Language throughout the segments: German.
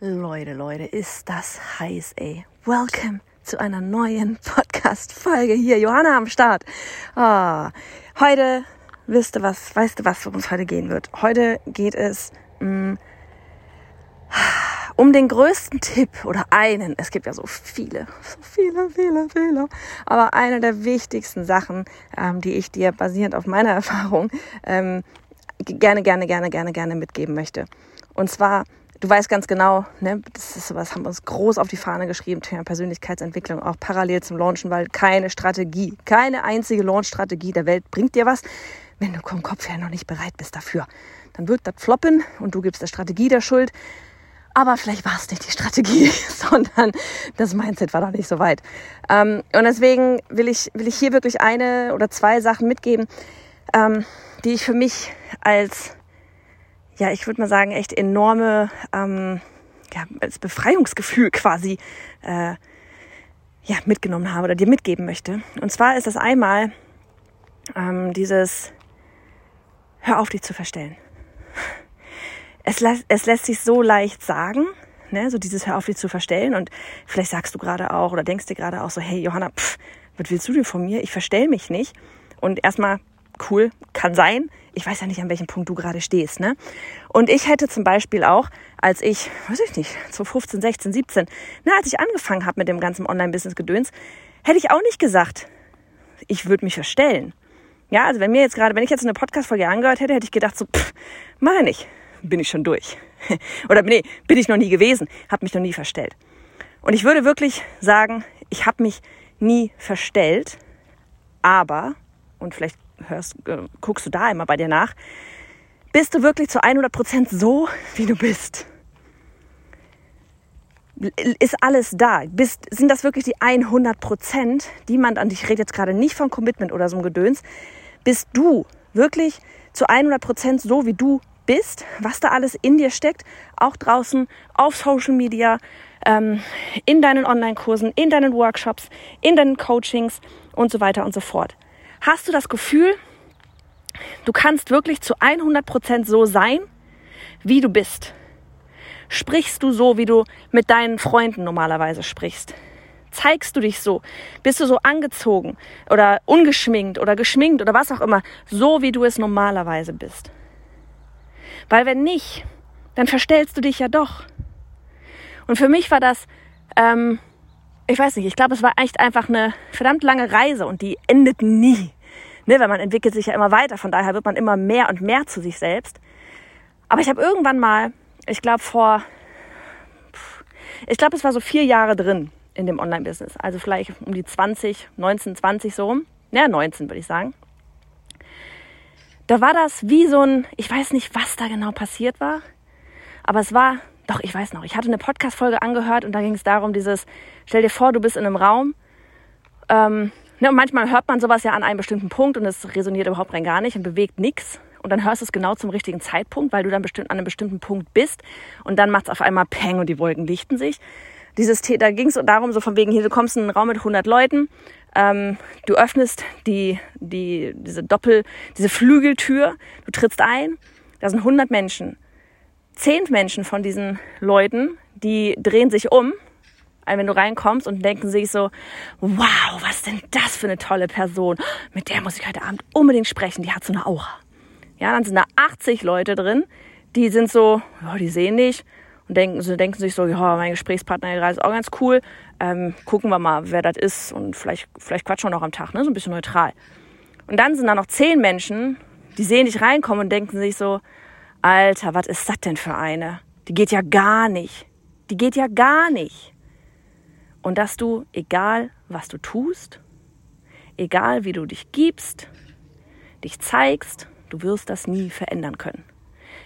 Leute, Leute, ist das heiß, ey. Welcome zu einer neuen Podcast-Folge hier. Johanna am Start. Ah, heute, wisst ihr was, weißt du was, worum es heute gehen wird? Heute geht es mh, mm, um den größten Tipp oder einen. Es gibt ja so viele, so viele, viele, viele. Aber eine der wichtigsten Sachen, ähm, die ich dir basierend auf meiner Erfahrung ähm, gerne, gerne, gerne, gerne, gerne mitgeben möchte. Und zwar du weißt ganz genau, ne, das ist sowas, haben wir uns groß auf die Fahne geschrieben, Thema Persönlichkeitsentwicklung, auch parallel zum Launchen, weil keine Strategie, keine einzige Launch-Strategie der Welt bringt dir was, wenn du vom Kopf her noch nicht bereit bist dafür. Dann wird das floppen und du gibst der Strategie der Schuld. Aber vielleicht war es nicht die Strategie, sondern das Mindset war doch nicht so weit. Ähm, und deswegen will ich, will ich hier wirklich eine oder zwei Sachen mitgeben, ähm, die ich für mich als ja, ich würde mal sagen, echt enorme ähm, ja, als Befreiungsgefühl quasi äh, ja, mitgenommen habe oder dir mitgeben möchte. Und zwar ist das einmal ähm, dieses Hör auf, dich zu verstellen. Es, es lässt sich so leicht sagen, ne? so dieses Hör auf, dich zu verstellen. Und vielleicht sagst du gerade auch oder denkst dir gerade auch so, hey Johanna, pff, was willst du denn von mir? Ich verstell mich nicht. Und erstmal cool, kann sein. Ich weiß ja nicht, an welchem Punkt du gerade stehst. Ne? Und ich hätte zum Beispiel auch, als ich, weiß ich nicht, so 15, 16, 17, ne, als ich angefangen habe mit dem ganzen Online-Business-Gedöns, hätte ich auch nicht gesagt, ich würde mich verstellen. Ja, also wenn mir jetzt gerade, wenn ich jetzt eine Podcast-Folge angehört hätte, hätte ich gedacht so, pff, mach ich nicht, bin ich schon durch. Oder nee, bin ich noch nie gewesen, habe mich noch nie verstellt. Und ich würde wirklich sagen, ich habe mich nie verstellt, aber, und vielleicht hörst, äh, guckst du da immer bei dir nach, bist du wirklich zu 100 Prozent so, wie du bist? Ist alles da? Bist, sind das wirklich die 100 Prozent, die man an dich redet jetzt gerade nicht von Commitment oder so ein Gedöns? Bist du wirklich zu 100 Prozent so, wie du bist? Was da alles in dir steckt? Auch draußen auf Social Media, ähm, in deinen Online-Kursen, in deinen Workshops, in deinen Coachings und so weiter und so fort. Hast du das Gefühl, du kannst wirklich zu 100 Prozent so sein, wie du bist? Sprichst du so, wie du mit deinen Freunden normalerweise sprichst? Zeigst du dich so? Bist du so angezogen oder ungeschminkt oder geschminkt oder was auch immer, so wie du es normalerweise bist? Weil wenn nicht, dann verstellst du dich ja doch. Und für mich war das ähm, ich weiß nicht, ich glaube, es war echt einfach eine verdammt lange Reise und die endet nie. Ne, weil man entwickelt sich ja immer weiter, von daher wird man immer mehr und mehr zu sich selbst. Aber ich habe irgendwann mal, ich glaube vor, ich glaube, es war so vier Jahre drin in dem Online-Business. Also vielleicht um die 20, 19, 20 so rum. Ja, 19 würde ich sagen. Da war das wie so ein, ich weiß nicht, was da genau passiert war, aber es war doch, ich weiß noch, ich hatte eine Podcast-Folge angehört und da ging es darum, dieses, stell dir vor, du bist in einem Raum. Ähm, ne, und manchmal hört man sowas ja an einem bestimmten Punkt und es resoniert überhaupt rein gar nicht und bewegt nichts. Und dann hörst du es genau zum richtigen Zeitpunkt, weil du dann bestimmt an einem bestimmten Punkt bist. Und dann macht es auf einmal Peng und die Wolken lichten sich. Dieses, da ging es darum, so von wegen, hier, du kommst in einen Raum mit 100 Leuten, ähm, du öffnest die, die, diese Doppel, diese Flügeltür, du trittst ein, da sind 100 Menschen zehn Menschen von diesen Leuten, die drehen sich um, wenn du reinkommst und denken sich so, wow, was ist denn das für eine tolle Person? Mit der muss ich heute Abend unbedingt sprechen, die hat so eine Aura. Ja, dann sind da 80 Leute drin, die sind so, ja, die sehen nicht und denken, so, denken sich so, ja, mein Gesprächspartner hier ist auch ganz cool. Ähm, gucken wir mal, wer das ist und vielleicht, vielleicht quatschen wir noch am Tag, ne? so ein bisschen neutral. Und dann sind da noch zehn Menschen, die sehen dich reinkommen und denken sich so, Alter, was ist das denn für eine? Die geht ja gar nicht. Die geht ja gar nicht. Und dass du, egal was du tust, egal wie du dich gibst, dich zeigst, du wirst das nie verändern können.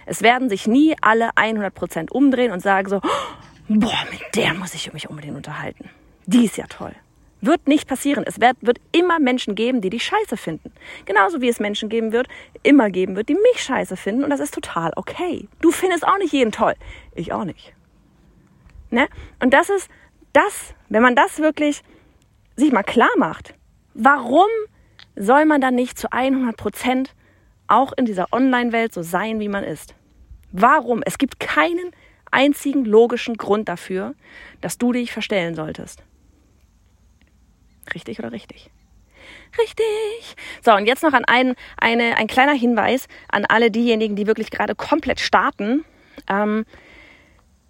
Es werden sich nie alle 100% umdrehen und sagen so, boah, mit der muss ich mich unbedingt unterhalten. Die ist ja toll. Wird nicht passieren. Es wird, wird immer Menschen geben, die dich scheiße finden. Genauso wie es Menschen geben wird, immer geben wird, die mich scheiße finden. Und das ist total okay. Du findest auch nicht jeden toll. Ich auch nicht. Ne? Und das ist das, wenn man das wirklich sich mal klar macht. Warum soll man dann nicht zu 100 Prozent auch in dieser Online-Welt so sein, wie man ist? Warum? Es gibt keinen einzigen logischen Grund dafür, dass du dich verstellen solltest. Richtig oder richtig? Richtig. So, und jetzt noch an ein, eine, ein kleiner Hinweis an alle diejenigen, die wirklich gerade komplett starten. Ähm,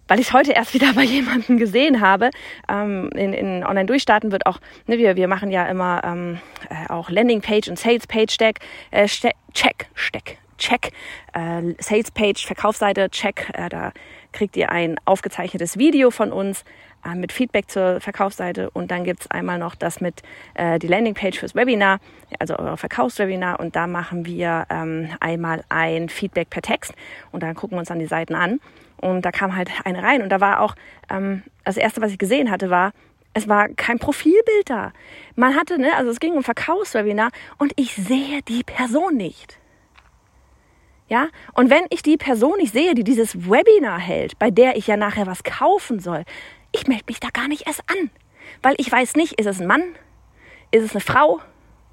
weil ich es heute erst wieder bei jemandem gesehen habe, ähm, in, in Online-Durchstarten wird auch, ne, wir, wir machen ja immer ähm, äh, auch Landing-Page und Sales-Page-Check, äh, Check, Steck, Check, äh, Sales-Page, Verkaufsseite, Check, äh, da kriegt ihr ein aufgezeichnetes Video von uns äh, mit Feedback zur Verkaufsseite. Und dann gibt's einmal noch das mit äh, die Landingpage fürs Webinar, also euer Verkaufswebinar. Und da machen wir ähm, einmal ein Feedback per Text. Und dann gucken wir uns dann die Seiten an. Und da kam halt eine rein. Und da war auch, ähm, das erste, was ich gesehen hatte, war, es war kein Profilbild da. Man hatte, ne, also es ging um Verkaufswebinar. Und ich sehe die Person nicht. Ja, und wenn ich die Person nicht sehe, die dieses Webinar hält, bei der ich ja nachher was kaufen soll, ich melde mich da gar nicht erst an. Weil ich weiß nicht, ist es ein Mann? Ist es eine Frau?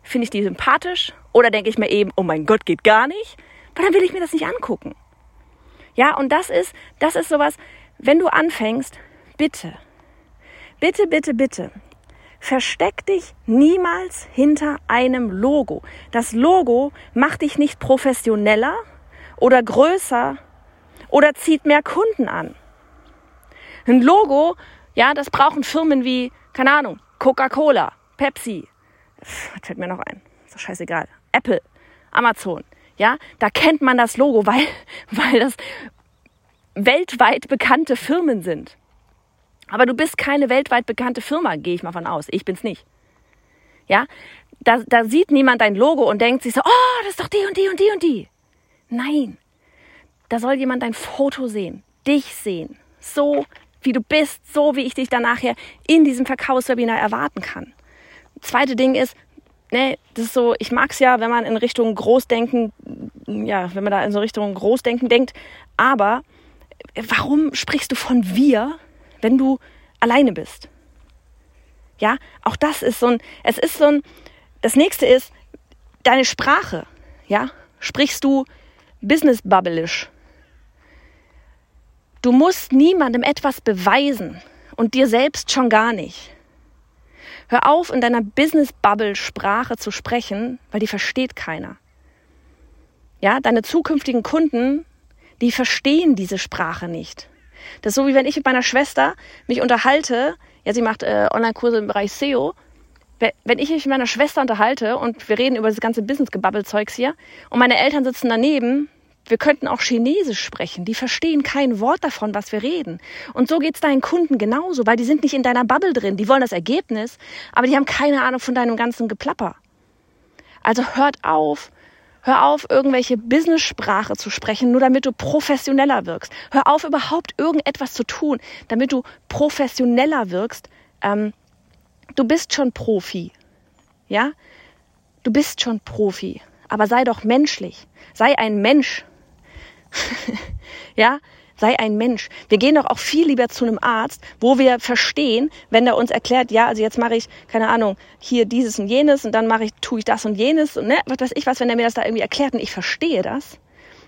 Finde ich die sympathisch? Oder denke ich mir eben, oh mein Gott, geht gar nicht? Weil dann will ich mir das nicht angucken. Ja, und das ist, das ist sowas, wenn du anfängst, bitte, bitte, bitte, bitte, versteck dich niemals hinter einem Logo. Das Logo macht dich nicht professioneller oder größer oder zieht mehr Kunden an. Ein Logo, ja, das brauchen Firmen wie, keine Ahnung, Coca-Cola, Pepsi, was fällt mir noch ein? Ist doch scheißegal. Apple, Amazon. Ja, da kennt man das Logo, weil, weil das weltweit bekannte Firmen sind. Aber du bist keine weltweit bekannte Firma, gehe ich mal von aus. Ich bin's nicht. Ja, da, da sieht niemand dein Logo und denkt sich so, oh, das ist doch die und die und die und die. Nein, da soll jemand dein Foto sehen, dich sehen, so wie du bist, so wie ich dich dann nachher in diesem Verkaufswebinar erwarten kann. Zweite Ding ist, ne, das ist so, ich mag's ja, wenn man in Richtung Großdenken, ja, wenn man da in so Richtung Großdenken denkt, aber warum sprichst du von wir, wenn du alleine bist? Ja, auch das ist so ein, es ist so ein, das nächste ist deine Sprache, ja, sprichst du business bubbleisch. Du musst niemandem etwas beweisen und dir selbst schon gar nicht. Hör auf, in deiner Business-Bubble-Sprache zu sprechen, weil die versteht keiner. Ja, deine zukünftigen Kunden, die verstehen diese Sprache nicht. Das ist so, wie wenn ich mit meiner Schwester mich unterhalte. Ja, sie macht äh, Online-Kurse im Bereich SEO. Wenn ich mich mit meiner Schwester unterhalte und wir reden über das ganze Business-Gebabbel-Zeugs hier und meine Eltern sitzen daneben, wir könnten auch Chinesisch sprechen. Die verstehen kein Wort davon, was wir reden. Und so geht's deinen Kunden genauso, weil die sind nicht in deiner Bubble drin. Die wollen das Ergebnis, aber die haben keine Ahnung von deinem ganzen Geplapper. Also hört auf, Hör auf, irgendwelche Business-Sprache zu sprechen, nur damit du professioneller wirkst. Hör auf, überhaupt irgendetwas zu tun, damit du professioneller wirkst. Ähm, du bist schon Profi. Ja? Du bist schon Profi. Aber sei doch menschlich. Sei ein Mensch. ja, sei ein Mensch. Wir gehen doch auch viel lieber zu einem Arzt, wo wir verstehen, wenn der uns erklärt, ja, also jetzt mache ich, keine Ahnung, hier dieses und jenes und dann mache ich, tue ich das und jenes und ne, was weiß ich was, wenn der mir das da irgendwie erklärt und ich verstehe das.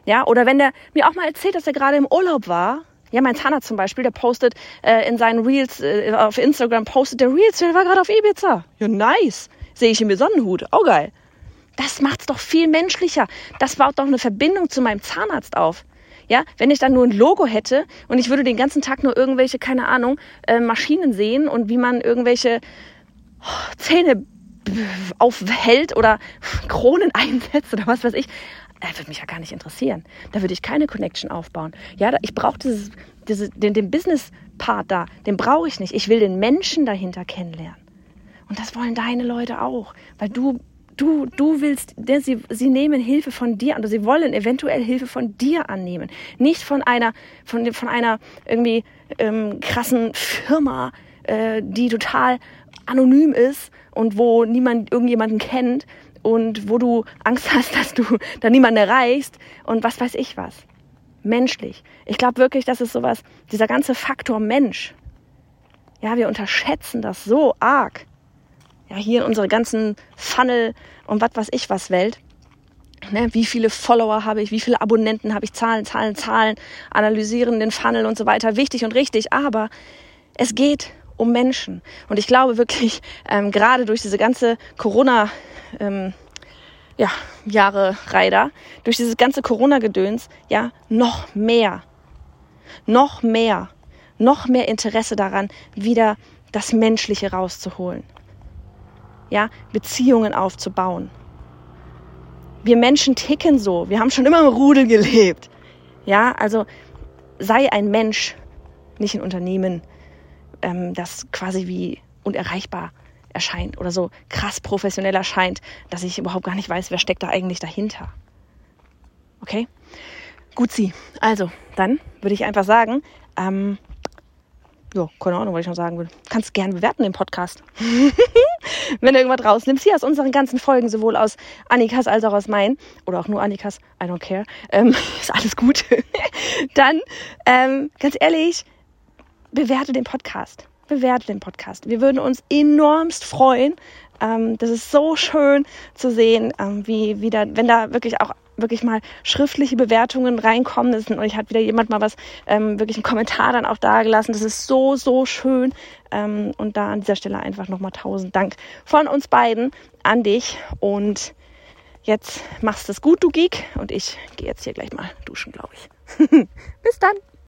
Ja, oder wenn der mir auch mal erzählt, dass er gerade im Urlaub war. Ja, mein Zahnarzt zum Beispiel, der postet äh, in seinen Reels äh, auf Instagram, postet der Reels, der war gerade auf Ibiza. Ja, nice. Sehe ich ihn mit Sonnenhut. Auch geil. Das macht's doch viel menschlicher. Das baut doch eine Verbindung zu meinem Zahnarzt auf. Ja, wenn ich dann nur ein Logo hätte und ich würde den ganzen Tag nur irgendwelche, keine Ahnung, äh, Maschinen sehen und wie man irgendwelche oh, Zähne aufhält oder Kronen einsetzt oder was weiß ich, das würde mich ja gar nicht interessieren. Da würde ich keine Connection aufbauen. Ja, ich brauche dieses, diese, den, den Business-Part da, den brauche ich nicht. Ich will den Menschen dahinter kennenlernen. Und das wollen deine Leute auch, weil du du, du willst, sie, sie nehmen Hilfe von dir an, oder sie wollen eventuell Hilfe von dir annehmen. Nicht von einer, von, von einer irgendwie ähm, krassen Firma, äh, die total anonym ist und wo niemand irgendjemanden kennt und wo du Angst hast, dass du da niemanden erreichst und was weiß ich was. Menschlich. Ich glaube wirklich, das ist sowas, dieser ganze Faktor Mensch. Ja, wir unterschätzen das so arg ja, hier in unserer ganzen Funnel und was weiß ich was Welt. Ne, wie viele Follower habe ich, wie viele Abonnenten habe ich, Zahlen, Zahlen, Zahlen, analysieren den Funnel und so weiter, wichtig und richtig. Aber es geht um Menschen. Und ich glaube wirklich, ähm, gerade durch diese ganze Corona, ähm, ja, Jahre Reider, durch dieses ganze Corona-Gedöns, ja, noch mehr, noch mehr, noch mehr Interesse daran, wieder das Menschliche rauszuholen. Ja, Beziehungen aufzubauen. Wir Menschen ticken so. Wir haben schon immer im Rudel gelebt. Ja, also sei ein Mensch, nicht ein Unternehmen, ähm, das quasi wie unerreichbar erscheint oder so krass professionell erscheint, dass ich überhaupt gar nicht weiß, wer steckt da eigentlich dahinter. Okay? Gut, sie. Also, dann würde ich einfach sagen, ähm, ja, keine Ahnung, was ich noch sagen will. Kannst gerne bewerten den Podcast. Wenn du irgendwas rausnimmst, hier aus unseren ganzen Folgen, sowohl aus Annikas als auch aus meinen, oder auch nur Annikas, I don't care, ähm, ist alles gut. Dann, ähm, ganz ehrlich, bewerte den Podcast. Bewerte den Podcast. Wir würden uns enormst freuen. Ähm, das ist so schön zu sehen, ähm, wie, wie da, wenn da wirklich auch wirklich mal schriftliche Bewertungen reinkommen. Und euch hat wieder jemand mal was, ähm, wirklich einen Kommentar dann auch dagelassen. Das ist so, so schön. Ähm, und da an dieser Stelle einfach nochmal tausend Dank von uns beiden an dich. Und jetzt machst es gut, du Geek. Und ich gehe jetzt hier gleich mal duschen, glaube ich. Bis dann.